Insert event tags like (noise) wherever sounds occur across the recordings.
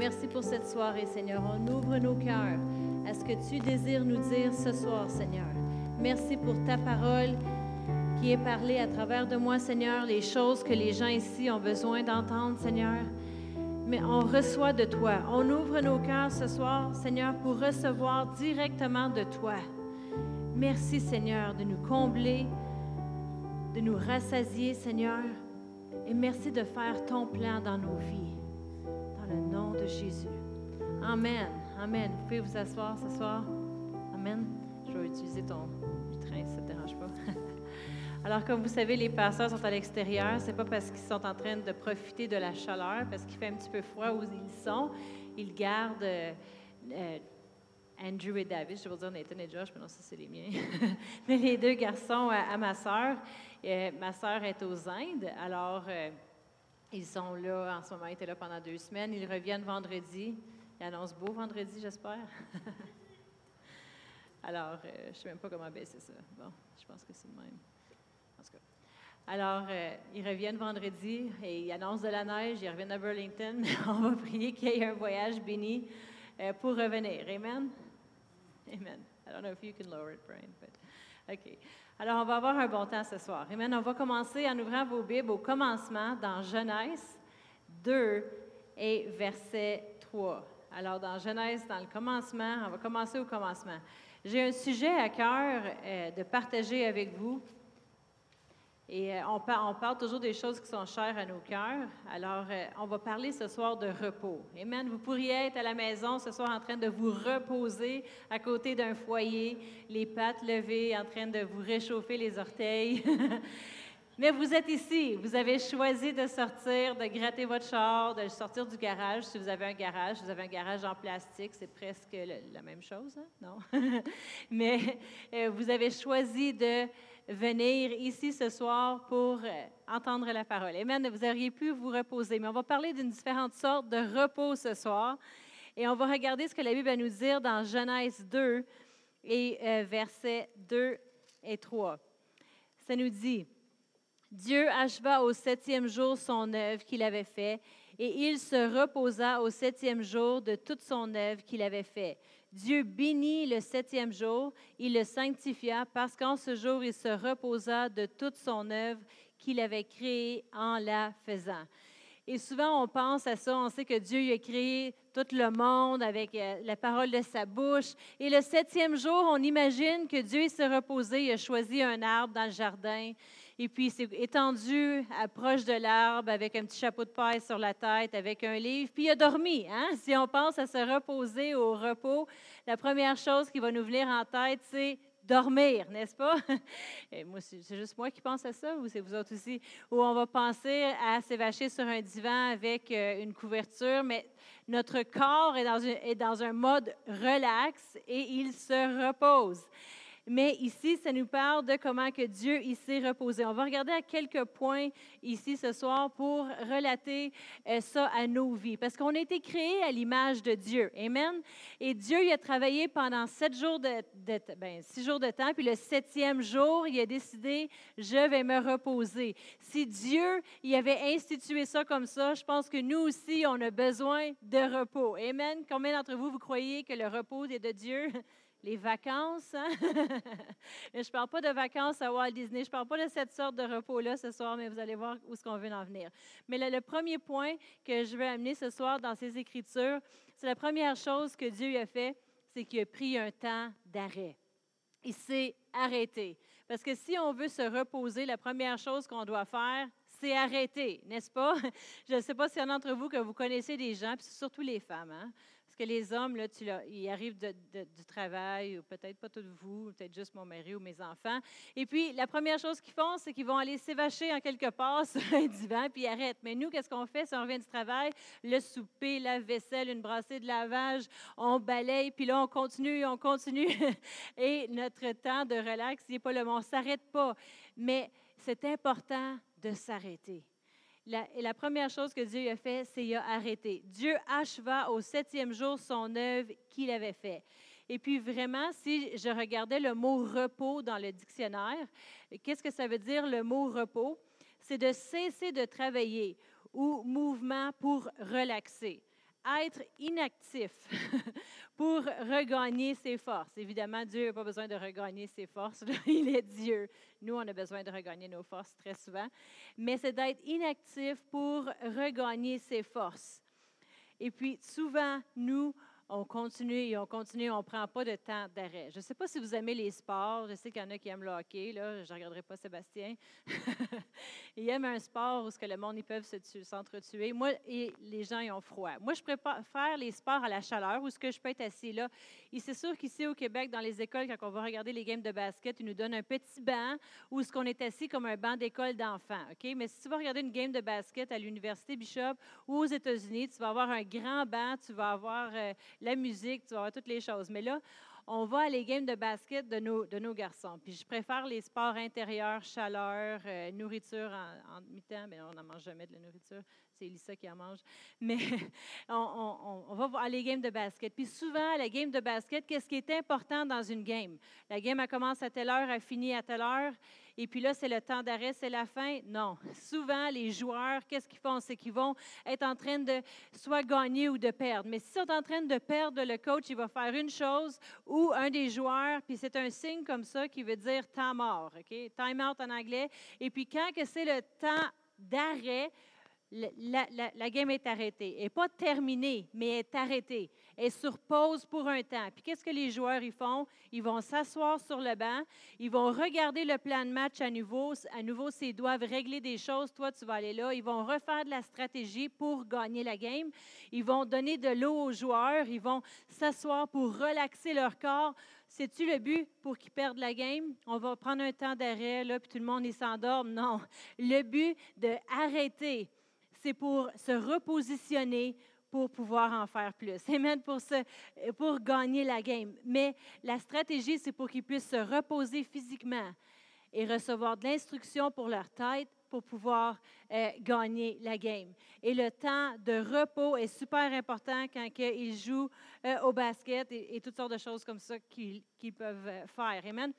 merci pour cette soirée, Seigneur. On ouvre nos cœurs à ce que tu désires nous dire ce soir, Seigneur. Merci pour ta parole qui est parlée à travers de moi, Seigneur, les choses que les gens ici ont besoin d'entendre, Seigneur. Mais on reçoit de toi. On ouvre nos cœurs ce soir, Seigneur, pour recevoir directement de toi. Merci, Seigneur, de nous combler, de nous rassasier, Seigneur. Et merci de faire ton plan dans nos vies. Le nom de Jésus. Amen. Amen. Vous pouvez vous asseoir ce soir. Amen. Je vais utiliser ton train, ça ne te dérange pas. (laughs) Alors, comme vous savez, les pasteurs sont à l'extérieur. Ce n'est pas parce qu'ils sont en train de profiter de la chaleur, parce qu'il fait un petit peu froid où ils sont. Ils gardent euh, euh, Andrew et David, je vais dire Nathan et Josh, mais non, ça, c'est les miens. (laughs) mais les deux garçons à, ma sœur. Euh, ma sœur est aux Indes, alors ils sont là, en ce moment, ils étaient là pendant deux semaines. Ils reviennent vendredi. Il annonce beau vendredi, j'espère. (laughs) Alors, euh, je ne sais même pas comment baisser ça. Bon, je pense que c'est le même. En tout cas. Alors, euh, ils reviennent vendredi et ils annoncent de la neige. Ils reviennent à Burlington. (laughs) On va prier qu'il y ait un voyage béni euh, pour revenir. Amen? Amen. I don't know if you can lower it, Brian, but OK. Alors, on va avoir un bon temps ce soir. Amen. On va commencer en ouvrant vos Bibles au commencement dans Genèse 2 et verset 3. Alors, dans Genèse, dans le commencement, on va commencer au commencement. J'ai un sujet à cœur euh, de partager avec vous. Et euh, on, parle toujours des choses qui sont chères à nos cœurs. Alors, euh, on va parler ce soir de repos. Amen. Vous pourriez être à la maison ce soir en train de vous reposer à côté d'un foyer, les pattes levées, en train de vous réchauffer les orteils. (laughs) Mais vous êtes ici, vous avez choisi de sortir, de gratter votre char, de sortir du garage. Si vous avez un garage, vous avez un garage en plastique, c'est presque la même chose, hein? non? (laughs) Mais euh, vous avez choisi de venir ici ce soir pour euh, entendre la parole. Amen. Vous auriez pu vous reposer, mais on va parler d'une différente sorte de repos ce soir. Et on va regarder ce que la Bible va nous dire dans Genèse 2 et euh, versets 2 et 3. Ça nous dit, Dieu acheva au septième jour son œuvre qu'il avait faite, et il se reposa au septième jour de toute son œuvre qu'il avait faite. Dieu bénit le septième jour, il le sanctifia, parce qu'en ce jour il se reposa de toute son œuvre qu'il avait créée en la faisant. Et souvent, on pense à ça, on sait que Dieu a créé tout le monde avec euh, la parole de sa bouche. Et le septième jour, on imagine que Dieu s'est reposé, il a choisi un arbre dans le jardin, et puis, il s'est étendu à proche de l'arbre avec un petit chapeau de paille sur la tête, avec un livre. Puis, il a dormi. Hein? Si on pense à se reposer au repos, la première chose qui va nous venir en tête, c'est dormir, n'est-ce pas? (laughs) Moi, c'est juste moi qui pense à ça, ou c'est vous autres aussi? Ou on va penser à s'évacher sur un divan avec euh, une couverture, mais notre corps est dans un mode relax et il se repose. Mais ici, ça nous parle de comment que Dieu y s'est reposé. On va regarder à quelques points ici ce soir pour relater euh, ça à nos vies. Parce qu'on a été créés à l'image de Dieu. Amen? Et Dieu y a travaillé pendant sept jours de, ben, six jours de temps. Puis le septième jour, il a décidé, je vais me reposer. Si Dieu y avait institué ça comme ça, je pense que nous aussi, on a besoin de repos. Amen? Combien d'entre vous, vous croyez que le repos est de Dieu? (laughs) les vacances. Hein? (laughs) je ne parle pas de vacances à Walt Disney. Je ne parle pas de cette sorte de repos-là ce soir, mais vous allez voir où est-ce qu'on veut en venir. Mais le premier point que je veux amener ce soir dans ces Écritures, c'est la première chose que Dieu a fait, c'est qu'il a pris un temps d'arrêt. Il s'est arrêté. Parce que si on veut se reposer, la première chose qu'on doit faire, c'est arrêter, n'est-ce pas? (laughs) Je ne sais pas s'il y en a d'entre vous que vous connaissez des gens, puis surtout les femmes. Hein? Que les hommes, ils arrivent du travail, ou peut-être pas tous vous, peut-être juste mon mari ou mes enfants. Et puis, la première chose qu'ils font, c'est qu'ils vont aller s'évacher en quelque part (laughs) sur un divan, puis arrêtent. Mais nous, qu'est-ce qu'on fait? Si on revient du travail? Le souper, la vaisselle, une brassée de lavage, on balaye, puis là, on continue, on continue. (laughs) Et notre temps de relax, il n'est pas le bon. On ne s'arrête pas. Mais c'est important de s'arrêter la, première chose que Dieu a fait, c'est qu'il a arrêté. Dieu acheva au septième jour son œuvre qu'il avait fait. Et puis vraiment, si je regardais le mot repos dans le dictionnaire, qu'est-ce que ça veut dire le mot repos? C'est de cesser de travailler ou mouvement pour relaxer. Être inactif (laughs) pour regagner ses forces. Évidemment, Dieu n'a pas besoin de regagner ses forces. Il est Dieu. Nous, on a besoin de regagner nos forces très souvent. Mais c'est d'être inactif pour regagner ses forces. Et puis, souvent, nous, on continue et on continue, on ne prend pas de temps d'arrêt. Je ne sais pas si vous aimez les sports. Je sais qu'il y en a qui aiment le hockey. Là. Je ne regarderai pas Sébastien. (laughs) il aime un sport où ce que le monde ils peuvent s'entretuer. Moi, et les gens ils ont froid. Moi, je préfère les sports à la chaleur où ce que je peux être assis là. Et c'est sûr qu'ici au Québec, dans les écoles, quand on va regarder les games de basket, ils nous donnent un petit banc où ce qu'on est assis comme un banc d'école d'enfants. Mais si tu vas regarder une game de basket à l'université Bishop ou aux États-Unis, tu vas avoir un grand banc, tu vas avoir euh, la musique, tu vas toutes les choses. Mais là, on va à les games de basket de nos, de nos garçons. Puis je préfère les sports intérieurs, chaleur, euh, nourriture en, mi-temps. Mais on n'en mange jamais de la nourriture. C'est Elissa qui en mange. Mais (laughs) on, on, va à les games de basket. Puis souvent, à la game de basket, qu'est-ce qui est important dans une game? La game, elle commence à telle heure, elle finit à telle heure et puis là, c'est le temps d'arrêt, c'est la fin. Non. Souvent, les joueurs, qu'est-ce qu'ils font? C'est qu'ils vont être en train de soit gagner ou de perdre. Mais s'ils sont en train de perdre, le coach, il va faire une chose ou un des joueurs, puis c'est un signe comme ça qui veut dire temps mort, OK? Time out en anglais. Et puis quand que c'est le temps d'arrêt, la, la, game est arrêtée. Elle n'est pas terminée, mais elle est arrêtée. Elle sur pause pour un temps. Puis qu'est-ce que les joueurs ils font? Ils vont s'asseoir sur le banc, ils vont regarder le plan de match à nouveau. À nouveau, s'ils doivent régler des choses, toi, tu vas aller là. Ils vont refaire de la stratégie pour gagner la game. Ils vont donner de l'eau aux joueurs. Ils vont s'asseoir pour relaxer leur corps. C'est-tu le but pour qu'ils perdent la game? On va prendre un temps d'arrêt, là, puis tout le monde s'endorme. Non. Le but de arrêter c'est pour se repositionner pour pouvoir en faire plus. (laughs) Amen, pour, se, pour gagner la game. Mais la stratégie, c'est pour qu'ils puissent se reposer physiquement et recevoir de l'instruction pour leur tête pour pouvoir euh, gagner la game. Et le temps de repos est super important quand ils jouent euh, au basket et, toutes sortes de choses comme ça qu'ils peuvent euh, faire. Amen.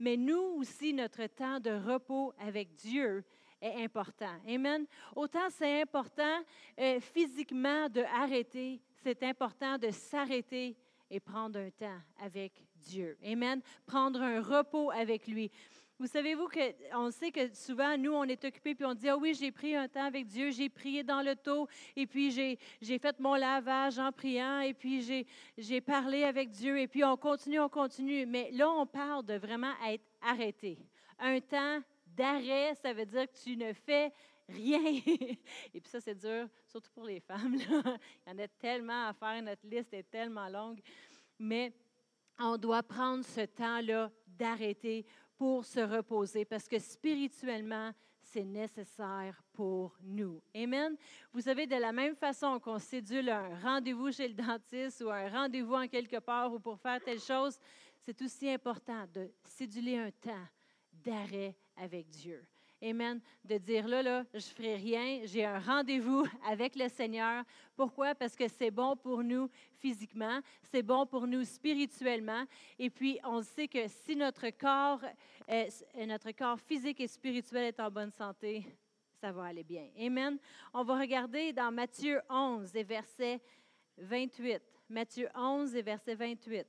Mais nous aussi, notre temps de repos avec Dieu, est important. Amen. Autant c'est important euh, physiquement de arrêter, c'est important de s'arrêter et prendre un temps avec Dieu. Amen. Prendre un repos avec lui. Vous savez-vous qu'on sait que souvent, nous, on est occupés, puis on dit, ah oui, j'ai pris un temps avec Dieu, j'ai prié dans le taux, et puis j'ai, fait mon lavage en priant, et puis j'ai parlé avec Dieu, et puis on continue, on continue. Mais là, on parle de vraiment être arrêté. Un temps d'arrêt, ça veut dire que tu ne fais rien. (laughs) Et puis ça, c'est dur, surtout pour les femmes. Il y en a tellement à faire, notre liste est tellement longue. Mais on doit prendre ce temps-là d'arrêter pour se reposer parce que spirituellement, c'est nécessaire pour nous. Amen. Vous savez, de la même façon qu'on sédule un rendez-vous chez le dentiste ou un rendez-vous en quelque part ou pour faire telle chose, c'est aussi important de séduler un temps d'arrêt avec Dieu. Amen. De dire là, là, je ferai rien, j'ai un rendez-vous (laughs) avec le Seigneur. Pourquoi? Parce que c'est bon pour nous physiquement, c'est bon pour nous spirituellement. Et puis, on sait que si notre corps, euh, notre corps physique et spirituel est en bonne santé, ça va aller bien. Amen. On va regarder dans Matthieu 11 et verset 28. Matthieu 11 et verset 28.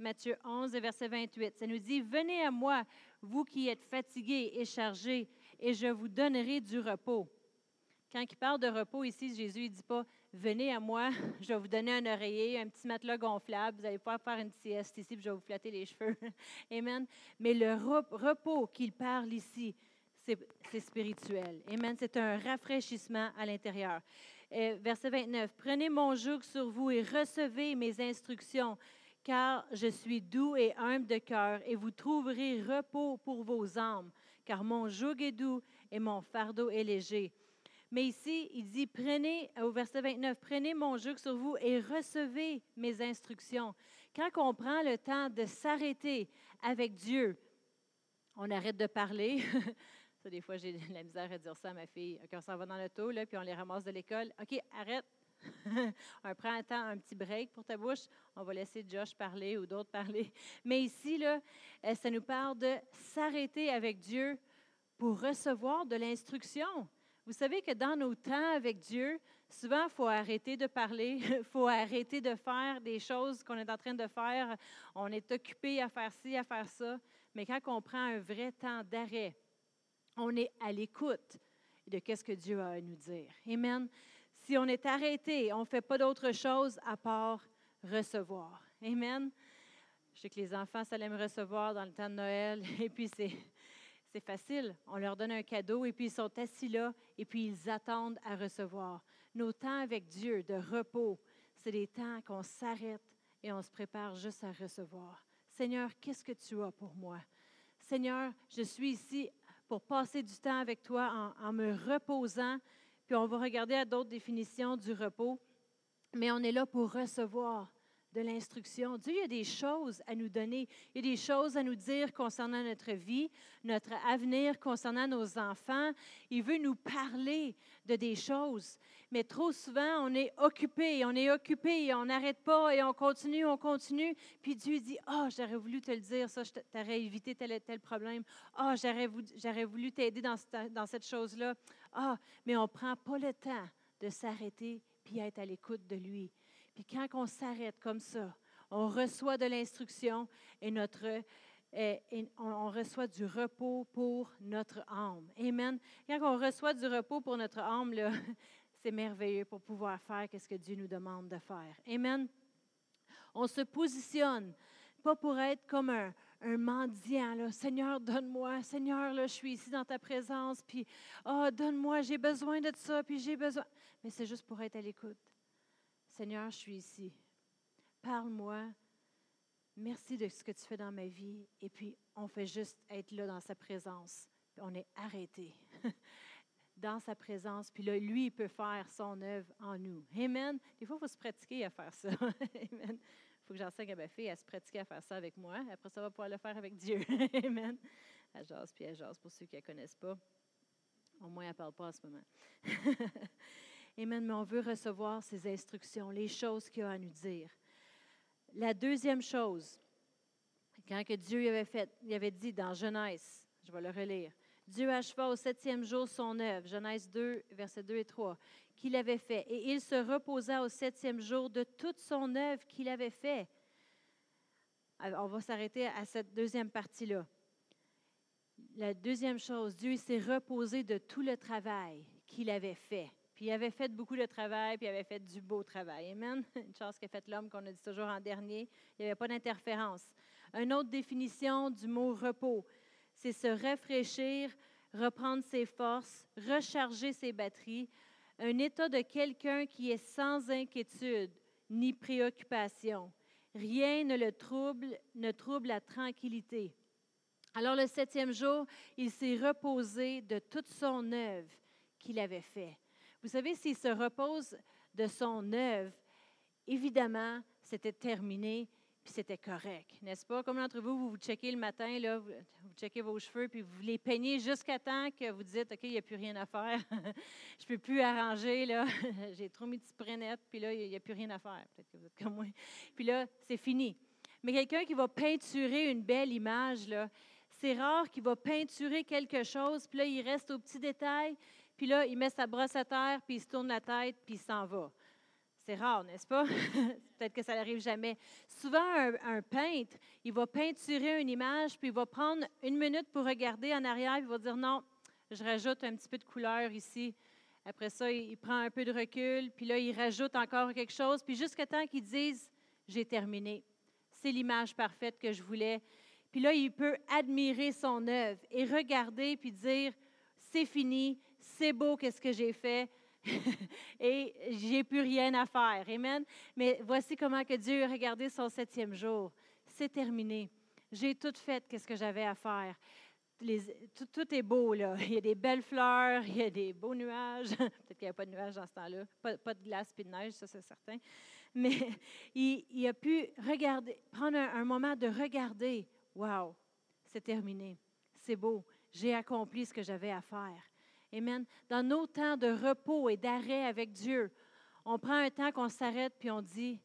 Matthieu 11, verset 28. Ça nous dit, Venez à moi, vous qui êtes fatigués et chargés, et je vous donnerai du repos. Quand il parle de repos ici, Jésus ne dit pas, Venez à moi, (laughs) je vais vous donner un oreiller, un petit matelas gonflable, vous allez pouvoir faire une sieste ici, puis je vais vous flatter les (laughs) cheveux. Amen. Mais le repos qu'il parle ici, c'est spirituel. Amen. C'est un rafraîchissement à l'intérieur. Euh, verset 29. Prenez mon joug sur vous et recevez mes instructions, car je suis doux et humble de cœur, et vous trouverez repos pour vos âmes, car mon joug est doux et mon fardeau est léger. Mais ici, il dit, prenez, au verset 29, prenez mon joug sur vous et recevez mes instructions. Quand on prend le temps de s'arrêter avec Dieu, on arrête de parler. (laughs) ça, des fois, j'ai la misère à dire ça à ma fille. Quand on s'en va dans l'auto, là, puis on les ramasse de l'école. OK, arrête, (laughs) un prends un temps, un petit break pour ta bouche. On va laisser Josh parler ou d'autres parler. (laughs) Mais ici, là, euh, ça nous parle de s'arrêter avec Dieu pour recevoir de l'instruction. Vous savez que dans nos temps avec Dieu, souvent, il faut arrêter de parler, il (laughs) faut arrêter de faire des choses qu'on est en train de faire. On est occupé à faire ci, à faire ça. Mais quand on prend un vrai temps d'arrêt, on est à l'écoute de qu'est-ce que Dieu a à nous dire. Amen. Si on est arrêté, on ne fait pas d'autre chose à part recevoir. Amen. Je sais que les enfants, ça me recevoir dans le temps de Noël. (laughs) Et puis, c'est, c'est facile. On leur donne un cadeau et puis ils sont assis là et puis ils attendent à recevoir. Nos temps avec Dieu de repos, c'est des temps qu'on s'arrête et on se prépare juste à recevoir. Seigneur, qu'est-ce que tu as pour moi? Seigneur, je suis ici pour passer du temps avec toi en me reposant. Puis on va regarder à d'autres définitions du repos. Mais on est là pour recevoir de l'instruction. Dieu, il a des choses à nous donner. Il a des choses à nous dire concernant notre vie, notre avenir, concernant nos enfants. Il veut nous parler de des choses. Mais trop souvent, on est occupé, on est occupé, on n'arrête pas et on continue, on continue. Puis Dieu dit, oh, j'aurais voulu te le dire, ça, je t'aurais évité tel et tel problème. Oh, j'aurais voulu, j'aurais voulu t'aider dans, dans cette chose-là. Ah, mais on ne prend pas le temps de s'arrêter puis être à l'écoute de lui. Puis quand on s'arrête comme ça, on reçoit de l'instruction et notre on reçoit du repos pour notre âme. Amen. Quand on reçoit du repos pour notre âme, (laughs) c'est merveilleux pour pouvoir faire ce que Dieu nous demande de faire. Amen. On se positionne, pas pour être comme un, un mendiant. Là. Seigneur, donne-moi. Seigneur, là, je suis ici dans ta présence. Puis, oh, donne-moi, j'ai besoin de ça. Puis, j'ai besoin. Mais c'est juste pour être à l'écoute. Seigneur, je suis ici. Parle-moi. Merci de ce que tu fais dans ma vie. Et puis, on fait juste être là dans sa présence. On est arrêté (laughs) dans sa présence. Puis là, lui, il peut faire son œuvre en nous. Amen. Des fois, il faut se pratiquer à faire ça. (laughs) Amen. Il faut que j'enseigne à ma fille à se pratiquer à faire ça avec moi. Après, ça va pouvoir le faire avec Dieu. (laughs) Amen. Jase, puis pour ceux qui ne connaissent pas. Au moins, elle ne parle pas en ce moment. Amen. Mais on veut recevoir ses instructions, les choses qu'il a à nous dire. La deuxième chose, quand que Dieu avait fait, il avait dit dans Genèse, je vais le relire, Dieu acheva au septième jour son œuvre, Genèse 2, versets 2 et 3, qu'il avait fait. Et il se reposa au septième jour de toute son œuvre qu'il avait fait. on va s'arrêter à cette deuxième partie-là. La deuxième chose, Dieu s'est reposé de tout le travail qu'il avait fait. Puis il avait fait beaucoup de travail, puis il avait fait du beau travail. Amen. (laughs) Une chance qu'a fait l'homme qu'on a dit toujours en dernier. Il n'y avait pas d'interférence. Une autre définition du mot repos, c'est se rafraîchir, reprendre ses forces, recharger ses batteries. Un état de quelqu'un qui est sans inquiétude ni préoccupation. Rien ne le trouble, ne trouble la tranquillité. Alors le septième jour, il s'est reposé de toute son œuvre qu'il avait fait. Vous savez, s'il se repose de son œuvre, évidemment, c'était terminé, puis c'était correct, n'est-ce pas? Comme d'entre vous, vous vous checkez le matin, là, vous, checkez vos cheveux, puis vous les peignez jusqu'à temps que vous dites, OK, il n'y a plus rien à faire. (laughs) Je ne peux plus arranger, là. (laughs) J'ai trop mis de sprenette, puis là, il n'y a plus rien à faire. Peut-être que vous êtes comme moi. Puis là, c'est fini. Mais quelqu'un qui va peinturer une belle image, là, c'est rare qu'il va peinturer quelque chose, puis là, il reste aux petits détails, puis là, il met sa brosse à terre, puis il se tourne la tête, puis il s'en va. C'est rare, n'est-ce pas? (laughs) Peut-être que ça n'arrive jamais. Souvent, un, peintre, il va peinturer une image, puis il va prendre une minute pour regarder en arrière, puis il va dire non, je rajoute un petit peu de couleur ici. Après ça, il, prend un peu de recul, puis là, il rajoute encore quelque chose, puis jusqu'à temps qu'il dise j'ai terminé. C'est l'image parfaite que je voulais. Puis là, il peut admirer son œuvre et regarder, puis dire c'est fini, c'est beau qu'est-ce que j'ai fait? (laughs) Et j'ai plus rien à faire. Amen. Mais voici comment que Dieu a regardé son septième jour. C'est terminé. J'ai tout fait qu'est-ce que j'avais à faire. tout, est beau, là. (laughs) Il y a des belles fleurs, il y a des beaux nuages. (laughs) Peut-être qu'il n'y a pas de nuages dans ce temps-là. Pas, de glace et de neige, ça, c'est certain. Mais il, a pu regarder, prendre un moment de regarder. Wow, c'est terminé. C'est beau. J'ai accompli ce que j'avais à faire. Amen. Dans nos temps de repos et d'arrêt avec Dieu, On prend un temps qu'on s'arrête puis on dit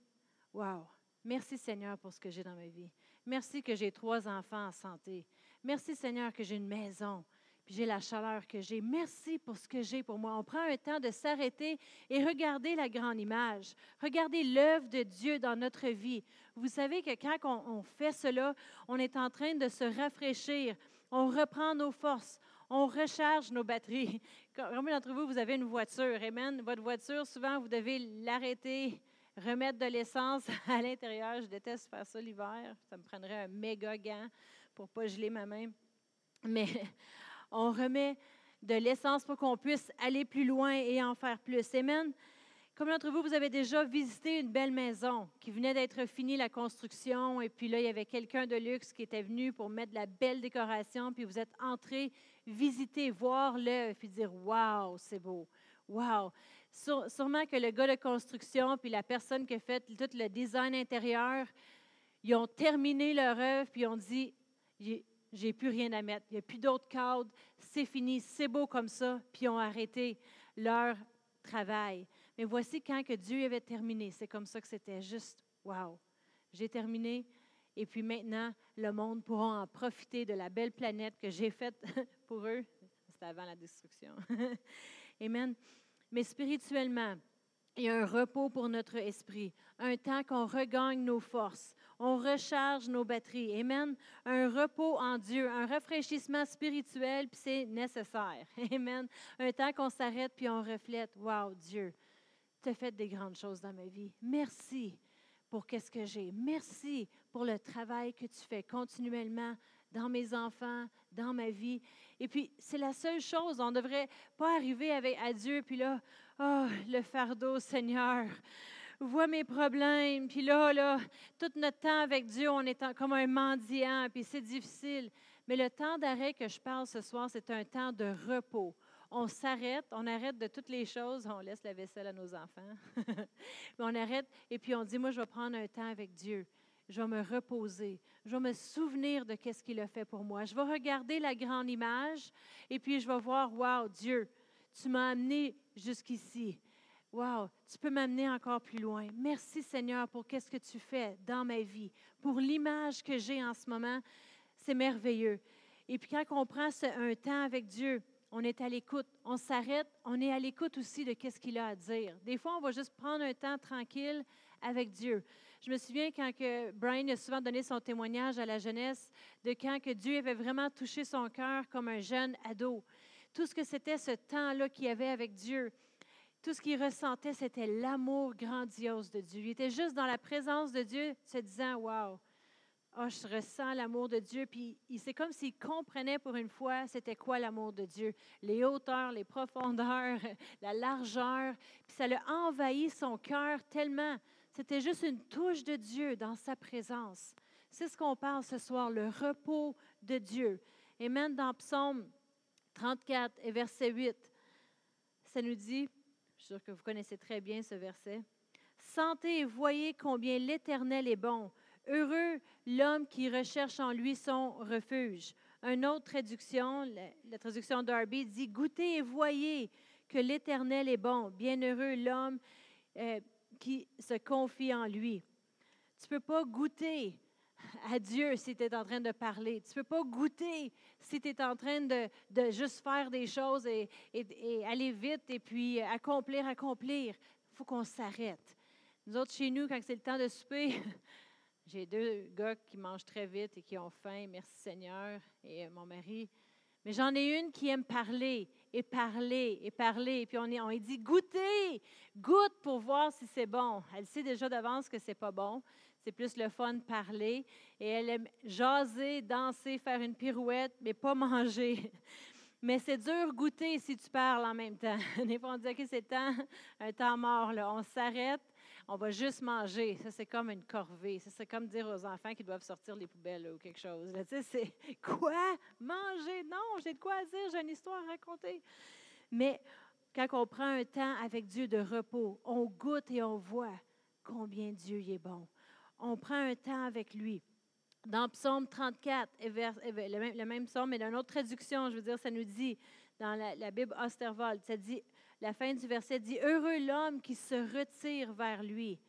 Wow, merci Seigneur pour ce que j'ai dans ma vie. Merci que j'ai trois enfants en santé. Merci Seigneur que j'ai une maison puis j'ai la chaleur que j'ai. Merci pour ce que j'ai pour moi. On prend un temps de s'arrêter et regarder la grande image, regarder l'œuvre de Dieu dans notre vie. Vous savez que quand on, fait cela, on est en train de se rafraîchir, on reprend nos forces, on recharge nos batteries. Combien d'entre vous, vous avez une voiture? Amen. Votre voiture, souvent, vous devez l'arrêter, remettre de l'essence (laughs) à l'intérieur. Je déteste faire ça l'hiver. Ça me prendrait un méga gant pour ne pas geler ma main. Mais (laughs) on remet de l'essence pour qu'on puisse aller plus loin et en faire plus. Amen. Comme d'entre vous, vous avez déjà visité une belle maison qui venait d'être finie la construction, et puis là, il y avait quelqu'un de luxe qui était venu pour mettre de la belle décoration, puis vous êtes entré visiter, voir l'œuvre, puis dire Waouh, c'est beau. Waouh! sûrement que le gars de construction, puis la personne qui a fait tout le design intérieur, ils ont terminé leur œuvre, puis ils ont dit j'ai plus rien à mettre. Il n'y a plus d'autres cadres. C'est fini. C'est beau comme ça. Puis ils ont arrêté leur travail. Mais voici quand que Dieu avait terminé. C'est comme ça que c'était juste, wow, j'ai terminé. Et puis maintenant, le monde pourra en profiter de la belle planète que j'ai faite (laughs) pour eux. C'était avant la destruction. (laughs) Amen. Mais spirituellement, il y a un repos pour notre esprit, un temps qu'on regagne nos forces, on recharge nos batteries. Amen. Un repos en Dieu, un rafraîchissement spirituel, puis c'est nécessaire. (laughs) Amen. Un temps qu'on s'arrête puis on reflète. Wow, Dieu, tu as fait des grandes choses dans ma vie. Merci pour qu'est-ce que j'ai. Merci pour le travail que tu fais continuellement dans mes enfants, dans ma vie. Et puis, c'est la seule chose. On ne devrait pas arriver avec, à Dieu, puis là, oh, le fardeau, Seigneur, vois mes problèmes. Puis là, là, tout notre temps avec Dieu, on est comme un mendiant, puis c'est difficile. Mais le temps d'arrêt que je parle ce soir, c'est un temps de repos. On s'arrête, on arrête de toutes les choses, on laisse la vaisselle à nos enfants. (laughs) Mais on arrête et puis on dit, moi, je vais prendre un temps avec Dieu je vais me reposer, je vais me souvenir de qu'est-ce qu'il a fait pour moi. Je vais regarder la grande image et puis je vais voir, wow, Dieu, tu m'as amené jusqu'ici. Wow, tu peux m'amener encore plus loin. Merci Seigneur pour qu'est-ce que tu fais dans ma vie, pour l'image que j'ai en ce moment. C'est merveilleux. Et puis quand on prend un temps avec Dieu, on est à l'écoute, on s'arrête, on est à l'écoute aussi de qu'est-ce qu'il a à dire. Des fois, on va juste prendre un temps tranquille avec Dieu. Je me souviens quand que Brian a souvent donné son témoignage à la jeunesse de quand que Dieu avait vraiment touché son cœur comme un jeune ado. Tout ce que c'était ce temps-là qu'il avait avec Dieu. Tout ce qu'il ressentait, c'était l'amour grandiose de Dieu. Il était juste dans la présence de Dieu, se disant Waouh, oh, je ressens l'amour de Dieu. Puis c'est comme s'il comprenait pour une fois c'était quoi l'amour de Dieu. Les hauteurs, les profondeurs, (laughs) la largeur. Puis ça l'a envahi son cœur tellement. C'était juste une touche de Dieu dans sa présence. C'est ce qu'on parle ce soir, le repos de Dieu. Et même dans Psaume 34 et verset 8, ça nous dit, je suis sûre que vous connaissez très bien ce verset. Sentez et voyez combien l'Éternel est bon. Heureux l'homme qui recherche en lui son refuge. Une autre traduction, la, traduction d'Arby, dit Goûtez et voyez que l'Éternel est bon. Bienheureux l'homme euh, qui se confie en lui. Tu ne peux pas goûter à Dieu si tu es en train de parler. Tu ne peux pas goûter si tu es en train de, de, juste faire des choses et, et, aller vite et puis accomplir, accomplir. Il faut qu'on s'arrête. Nous autres, chez nous, quand c'est le temps de souper, (laughs) j'ai deux gars qui mangent très vite et qui ont faim, merci Seigneur, et mon mari. Mais j'en ai une qui aime parler et parler et parler. Et puis on, on dit goûtez, goûte pour voir si c'est bon. Elle sait déjà d'avance que c'est pas bon. C'est plus le fun de parler. Et elle aime jaser, danser, faire une pirouette, mais pas (laughs) manger. Mais c'est dur goûter si tu parles en même temps. (laughs) Des fois, on dit, OK, c'est temps, un temps mort. Là. On s'arrête, on va juste manger. Ça, c'est comme une corvée. Ça, c'est comme dire aux enfants qu'ils doivent sortir les poubelles ou quelque chose. Tu sais, c'est (laughs) quoi? Manger? Non, j'ai de quoi dire, j'ai une histoire à raconter. Mais quand on prend un temps avec Dieu de repos, on goûte et on voit combien Dieu est bon. On prend un temps avec lui. Dans Psaume 34, le même, psaume, mais dans une autre traduction, je veux dire, ça nous dit, dans la, Bible Osterwald, ça dit la fin du verset dit, Heureux l'homme qui se retire vers lui.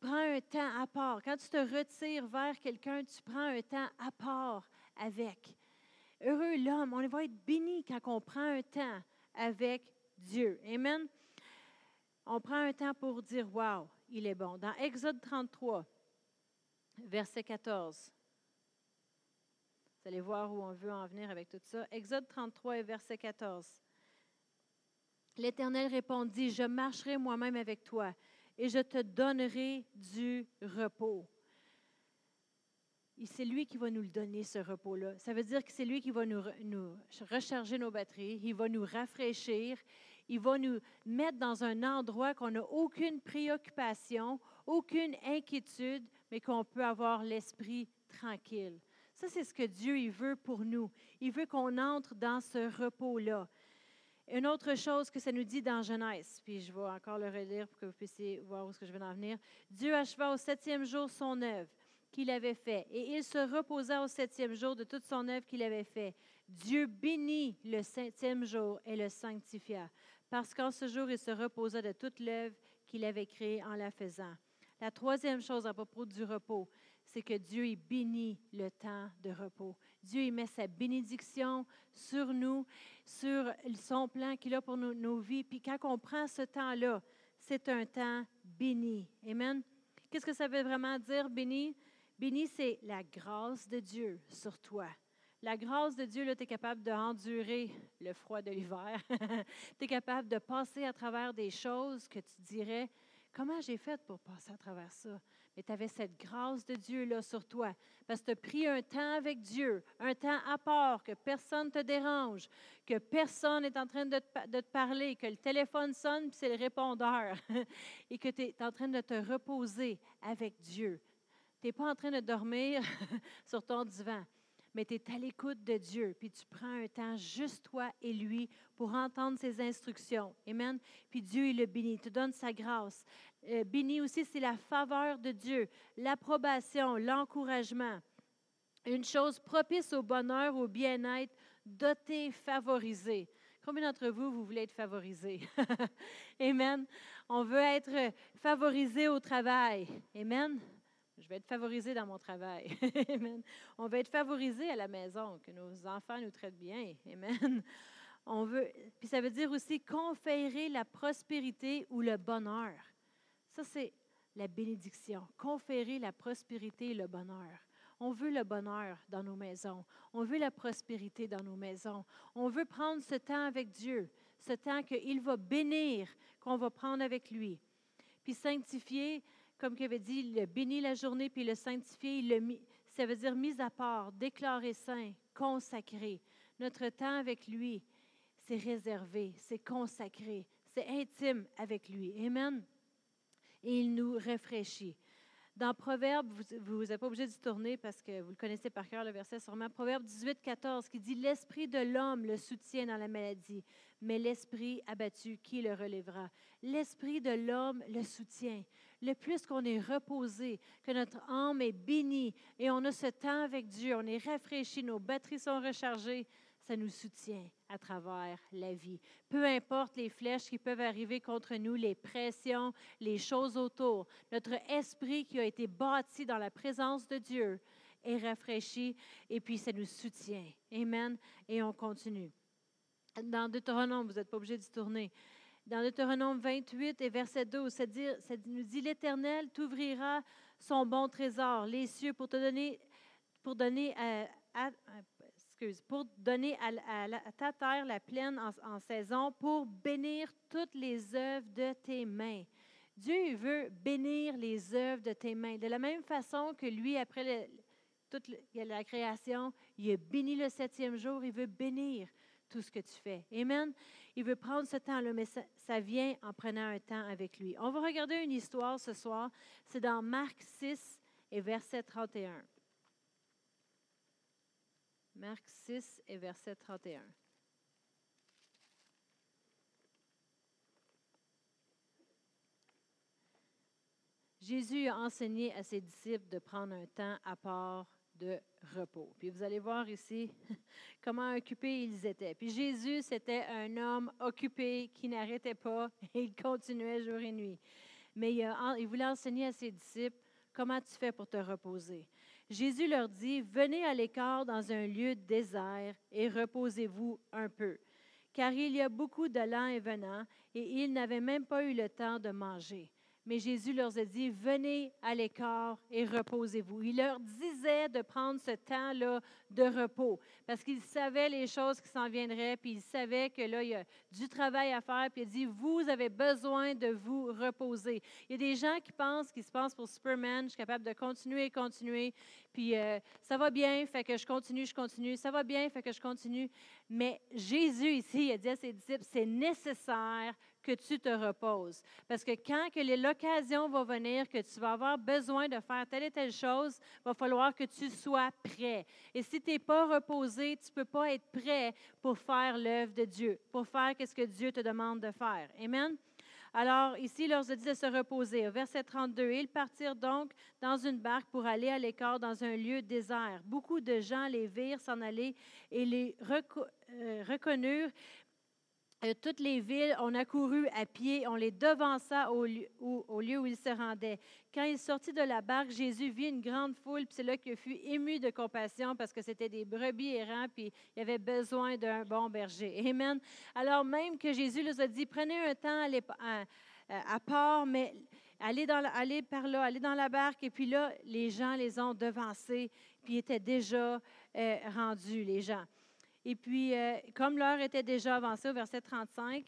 Prends un temps à part. Quand tu te retires vers quelqu'un, tu prends un temps à part avec. Heureux l'homme, on va être béni quand on prend un temps avec Dieu. Amen. On prend un temps pour dire Wow, il est bon. Dans Exode 33, verset 14, vous allez voir où on veut en venir avec tout ça. Exode 33 et verset 14. L'Éternel répondit, Je marcherai moi-même avec toi et je te donnerai du repos. C'est lui qui va nous le donner, ce repos-là. Ça veut dire que c'est lui qui va nous, nous, recharger nos batteries, il va nous rafraîchir, il va nous mettre dans un endroit qu'on n'a aucune préoccupation, aucune inquiétude, mais qu'on peut avoir l'esprit tranquille. Ça, c'est ce que Dieu il veut pour nous. Il veut qu'on entre dans ce repos-là. Une autre chose que ça nous dit dans Genèse, puis je vais encore le relire pour que vous puissiez voir où ce que je vais en venir. Dieu acheva au septième jour son œuvre qu'il avait fait, et il se reposa au septième jour de toute son œuvre qu'il avait fait. Dieu bénit le septième jour et le sanctifia, parce qu'en ce jour il se reposa de toute l'œuvre qu'il avait créée en la faisant. La troisième chose à propos du repos, c'est que Dieu il bénit le temps de repos. Dieu il met sa bénédiction sur nous, sur son plan qu'il a pour nos, nos vies. Puis quand on prend ce temps-là, c'est un temps béni. Amen? Qu'est-ce que ça veut vraiment dire, béni? Béni, c'est la grâce de Dieu sur toi. La grâce de Dieu, tu es capable d'endurer le froid de l'hiver. (laughs) tu es capable de passer à travers des choses que tu dirais, Comment j'ai fait pour passer à travers ça? Mais tu avais cette grâce de Dieu là sur toi. Parce que tu as pris un temps avec Dieu, un temps à part, que personne ne te dérange, que personne n'est en train de te, parler, que le téléphone sonne, puis c'est le répondeur, (laughs) et que tu es en train de te reposer avec Dieu. Tu n'es pas en train de dormir (laughs) sur ton divan mais tu es à l'écoute de Dieu, puis tu prends un temps juste toi et lui pour entendre ses instructions. Amen. Puis Dieu, il le bénit, te donne sa grâce. Euh, aussi, c'est la faveur de Dieu, l'approbation, l'encouragement. Une chose propice au bonheur, au bien-être, doté, favorisé. Combien d'entre vous, vous voulez être favorisé? (laughs) Amen. On veut être favorisé au travail. Amen. Je vais être favorisé dans mon travail. (laughs) Amen. On va être favorisé à la maison, que nos enfants nous traitent bien. Amen. On veut, puis ça veut dire aussi conférer la prospérité ou le bonheur. Ça, c'est la bénédiction. Conférer la prospérité et le bonheur. On veut le bonheur dans nos maisons. On veut la prospérité dans nos maisons. On veut prendre ce temps avec Dieu, ce temps qu'il va bénir, qu'on va prendre avec lui. Puis sanctifier, comme il avait dit, le bénir la journée puis le sanctifier, le, ça veut dire mis à part, déclaré saint, consacré. Notre temps avec lui, c'est réservé, c'est consacré, c'est intime avec lui. Amen. Et il nous rafraîchit. Dans Proverbe, vous n'êtes pas obligé d'y tourner parce que vous le connaissez par cœur, le verset sûrement. Proverbe 18, 14, qui dit L'esprit de l'homme le soutient dans la maladie, mais l'esprit abattu, qui le relèvera? L'esprit de l'homme le soutient. Le plus qu'on est reposé, que notre âme est bénie et on a ce temps avec Dieu, on est rafraîchi, nos batteries sont rechargées, ça nous soutient à travers la vie. Peu importe les flèches qui peuvent arriver contre nous, les pressions, les choses autour, notre esprit qui a été bâti dans la présence de Dieu est rafraîchi et puis ça nous soutient. Amen. Et on continue. Dans Deutéronome, vous n'êtes pas obligé d'y tourner. Dans Deutéronome 28 et verset 12, ça, dit, ça nous dit L'Éternel t'ouvrira son bon trésor, les cieux, pour te donner, pour donner à, à, pour donner à, ta terre la plaine en, saison, pour bénir toutes les œuvres de tes mains. Dieu veut bénir les œuvres de tes mains. De la même façon que lui, après toute la création, il a béni le septième jour, il veut bénir tout ce que tu fais. Amen. Il veut prendre ce temps-là, mais ça, vient en prenant un temps avec lui. On va regarder une histoire ce soir. C'est dans Marc 6 et verset 31. Marc 6 et verset 31. Jésus a enseigné à ses disciples de prendre un temps à part de repos. Puis vous allez voir ici (laughs) comment occupés ils étaient. Puis Jésus, c'était un homme occupé qui n'arrêtait pas (laughs) et il continuait jour et nuit. Mais il, voulait enseigner à ses disciples comment tu fais pour te reposer. Jésus leur dit, venez à l'écart dans un lieu désert et reposez-vous un peu, car il y a beaucoup de et venants et ils n'avaient même pas eu le temps de manger. Mais Jésus leur a dit, venez à l'écart et reposez-vous. Il leur disait de prendre ce temps-là de repos parce qu'il savait les choses qui s'en viendraient, puis il savait que là, il y a du travail à faire, puis il dit, vous avez besoin de vous reposer. Il y a des gens qui pensent, qui se pensent pour Superman, je suis capable de continuer et continuer, puis euh, ça va bien, fait que je continue, je continue, ça va bien, fait que je continue. Mais Jésus ici, il a dit à ses disciples, c'est nécessaire que tu te reposes. Parce que quand que l'occasion va venir, que tu vas avoir besoin de faire telle et telle chose, il va falloir que tu sois prêt. Et si tu n'es pas reposé, tu ne peux pas être prêt pour faire l'œuvre de Dieu, pour faire ce que Dieu te demande de faire. Amen? Alors, ici, il leur dit de se reposer. Verset 32, ils partirent donc dans une barque pour aller à l'écart dans un lieu désert. Beaucoup de gens les virent s'en aller et les euh, reconnurent, toutes les villes, on a couru à pied, on les devança au lieu, où, au lieu où ils se rendaient. Quand il sortit de la barque, Jésus vit une grande foule, puis c'est là qu'il fut ému de compassion parce que c'était des brebis errants, puis il avait besoin d'un bon berger. (laughs) Amen. Alors même que Jésus leur a dit, prenez un temps à, à, part, mais allez, dans allez par là, allez dans la barque, et puis là, les gens les ont devancés, puis ils étaient déjà euh, rendus, les gens. Et puis, euh, comme l'heure était déjà avancée au verset 35,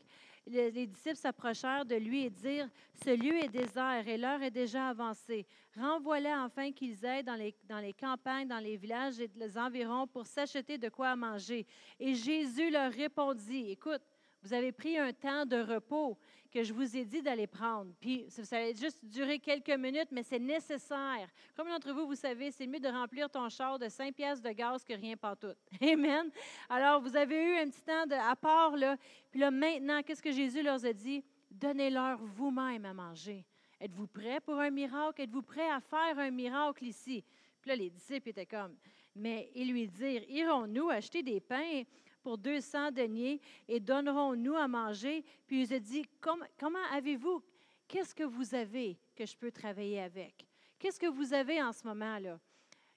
les, disciples s'approchèrent de lui et dirent, Ce lieu est désert et l'heure est déjà avancée. Renvoie-les enfin qu'ils aillent dans les, dans les campagnes, dans les villages et les environs pour s'acheter de quoi manger. Et Jésus leur répondit, Écoute, vous avez pris un temps de repos que je vous ai dit d'aller prendre. Puis ça va juste durer quelques minutes, mais c'est nécessaire. Comme d'entre vous, vous savez, c'est mieux de remplir ton char de 5 pièces de gaz que rien pas tout. (laughs) Amen. Alors, vous avez eu un petit temps de, à part, là. Puis là, maintenant, qu'est-ce que Jésus leur a dit? Donnez-leur vous-même à manger. Êtes-vous prêts pour un miracle? Êtes-vous prêts à faire un miracle ici? Puis là, les disciples étaient comme, mais ils lui dirent, irons-nous acheter des pains? Pour 200 deniers et donnerons-nous à manger? Puis il a dit, comment avez-vous, qu'est-ce que vous avez que je peux travailler avec? Qu'est-ce que vous avez en ce moment-là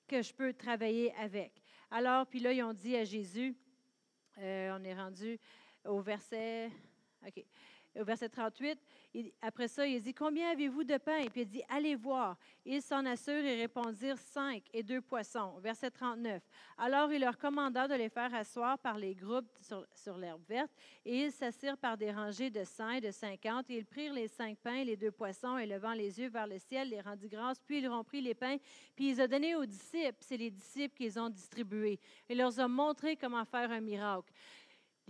que je peux travailler avec? Alors, puis là, ils ont dit à Jésus, euh, on est rendu au verset, OK, au verset 38, après ça, il dit, combien avez-vous de pain? Et puis il dit, allez voir. Ils s'en assurent et répondirent, cinq et deux poissons. Verset 39. Alors il leur commanda de les faire asseoir par les groupes sur, l'herbe verte, et ils s'assirent par des rangées de cent et de cinquante, et ils prirent les cinq pains et les deux poissons, et levant les yeux vers le ciel, les rendit grâce, puis ils romprirent les pains, puis ils ont donné aux disciples, c'est les disciples qu'ils ont distribués. Et leur ont montré comment faire un miracle.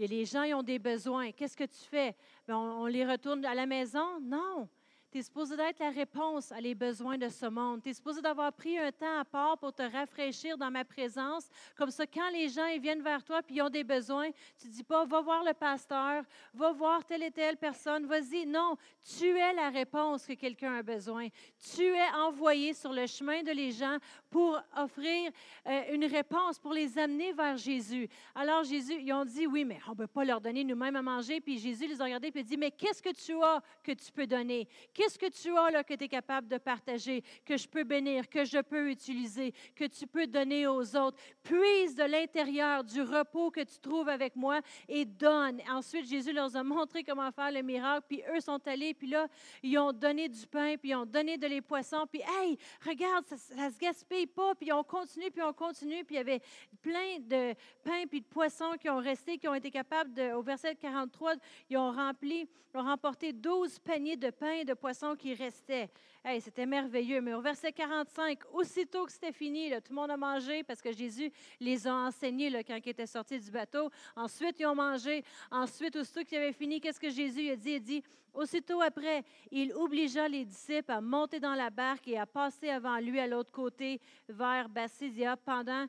Les gens ont des besoins. Qu'est-ce que tu fais? Ben, on, les retourne à la maison? Non. Tu es supposé d'être la réponse à les besoins de ce monde. Tu es supposé d'avoir pris un temps à part pour te rafraîchir dans ma présence. Comme ça, quand les gens ils viennent vers toi et ils ont des besoins, tu ne dis pas, va voir le pasteur, va voir telle et telle personne, vas-y. Non, tu es la réponse que quelqu'un a besoin. Tu es envoyé sur le chemin de les gens pour offrir euh, une réponse, pour les amener vers Jésus. Alors Jésus, ils ont dit, oui, mais on ne peut pas leur donner nous-mêmes à manger. Puis Jésus les a regardés et dit, mais qu'est-ce que tu as que tu peux donner? Qu'est-ce que tu as là que tu es capable de partager, que je peux bénir, que je peux utiliser, que tu peux donner aux autres? Puise de l'intérieur du repos que tu trouves avec moi et donne. Ensuite, Jésus leur a montré comment faire le miracle, puis eux sont allés, puis là, ils ont donné du pain, puis ils ont donné de les poissons, puis hey, regarde, ça, ça se gaspille pas, puis on continue, puis on continue, puis il y avait plein de pain puis de poissons qui ont resté, qui ont été capables de, au verset 43, ils ont rempli, ils ont remporté 12 paniers de pain et de poissons qui restait. Hey, c'était merveilleux. Mais au verset 45, aussitôt que c'était fini, tout le monde a mangé parce que Jésus les a enseignés quand ils étaient sortis du bateau. Ensuite, ils ont mangé. Ensuite, aussitôt qu'ils avaient fini, qu'est-ce que Jésus a dit? Il dit, aussitôt après, il obligea les disciples à monter dans la barque et à passer avant lui à l'autre côté vers Bassidia pendant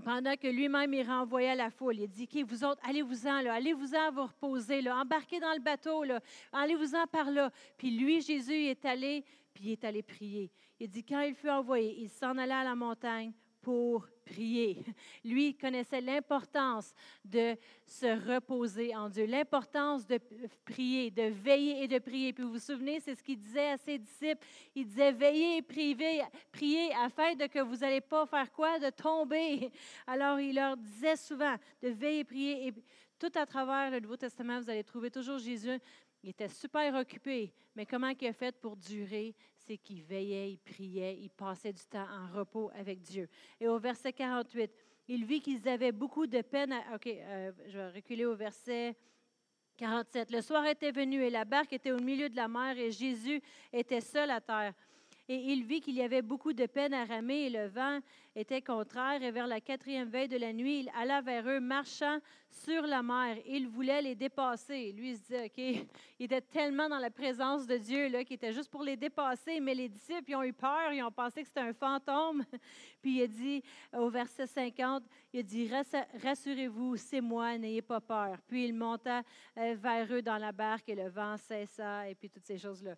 pendant que lui-même il renvoyait la foule. Il dit, OK, vous autres, allez-vous-en, allez-vous-en vous reposer, embarquez dans le bateau, allez-vous-en par là. Puis lui, Jésus, est allé, puis il est allé prier. Il dit, quand il fut envoyé, il s'en allait à la montagne pour prier. Lui connaissait l'importance de se reposer en Dieu, l'importance de prier, de veiller et de prier. Puis vous vous souvenez, c'est ce qu'il disait à ses disciples. Il disait, veillez et priez, priez afin de que vous n'allez pas faire quoi? De tomber. Alors il leur disait souvent de veiller et prier. Et tout à travers le Nouveau Testament, vous allez trouver toujours Jésus. Il était super occupé, mais comment il a fait pour durer? C'est qu'il veillait, il priait, il passait du temps en repos avec Dieu. Et au verset 48, il vit qu'ils avaient beaucoup de peine. À, OK, euh, je vais reculer au verset 47. Le soir était venu et la barque était au milieu de la mer et Jésus était seul à terre. Et il vit qu'il y avait beaucoup de peine à ramer et le vent était contraire. Et vers la quatrième veille de la nuit, il alla vers eux, marchant sur la mer. Il voulait les dépasser. Lui, il se dit, OK, il était tellement dans la présence de Dieu là, qu'il était juste pour les dépasser. Mais les disciples, ils ont eu peur, ils ont pensé que c'était un fantôme. (laughs) Puis il a dit, au verset 50, il a dit, Rassurez-vous, c'est moi, n'ayez pas peur. Puis il monta euh, vers eux dans la barque et le vent cessa et puis toutes ces choses-là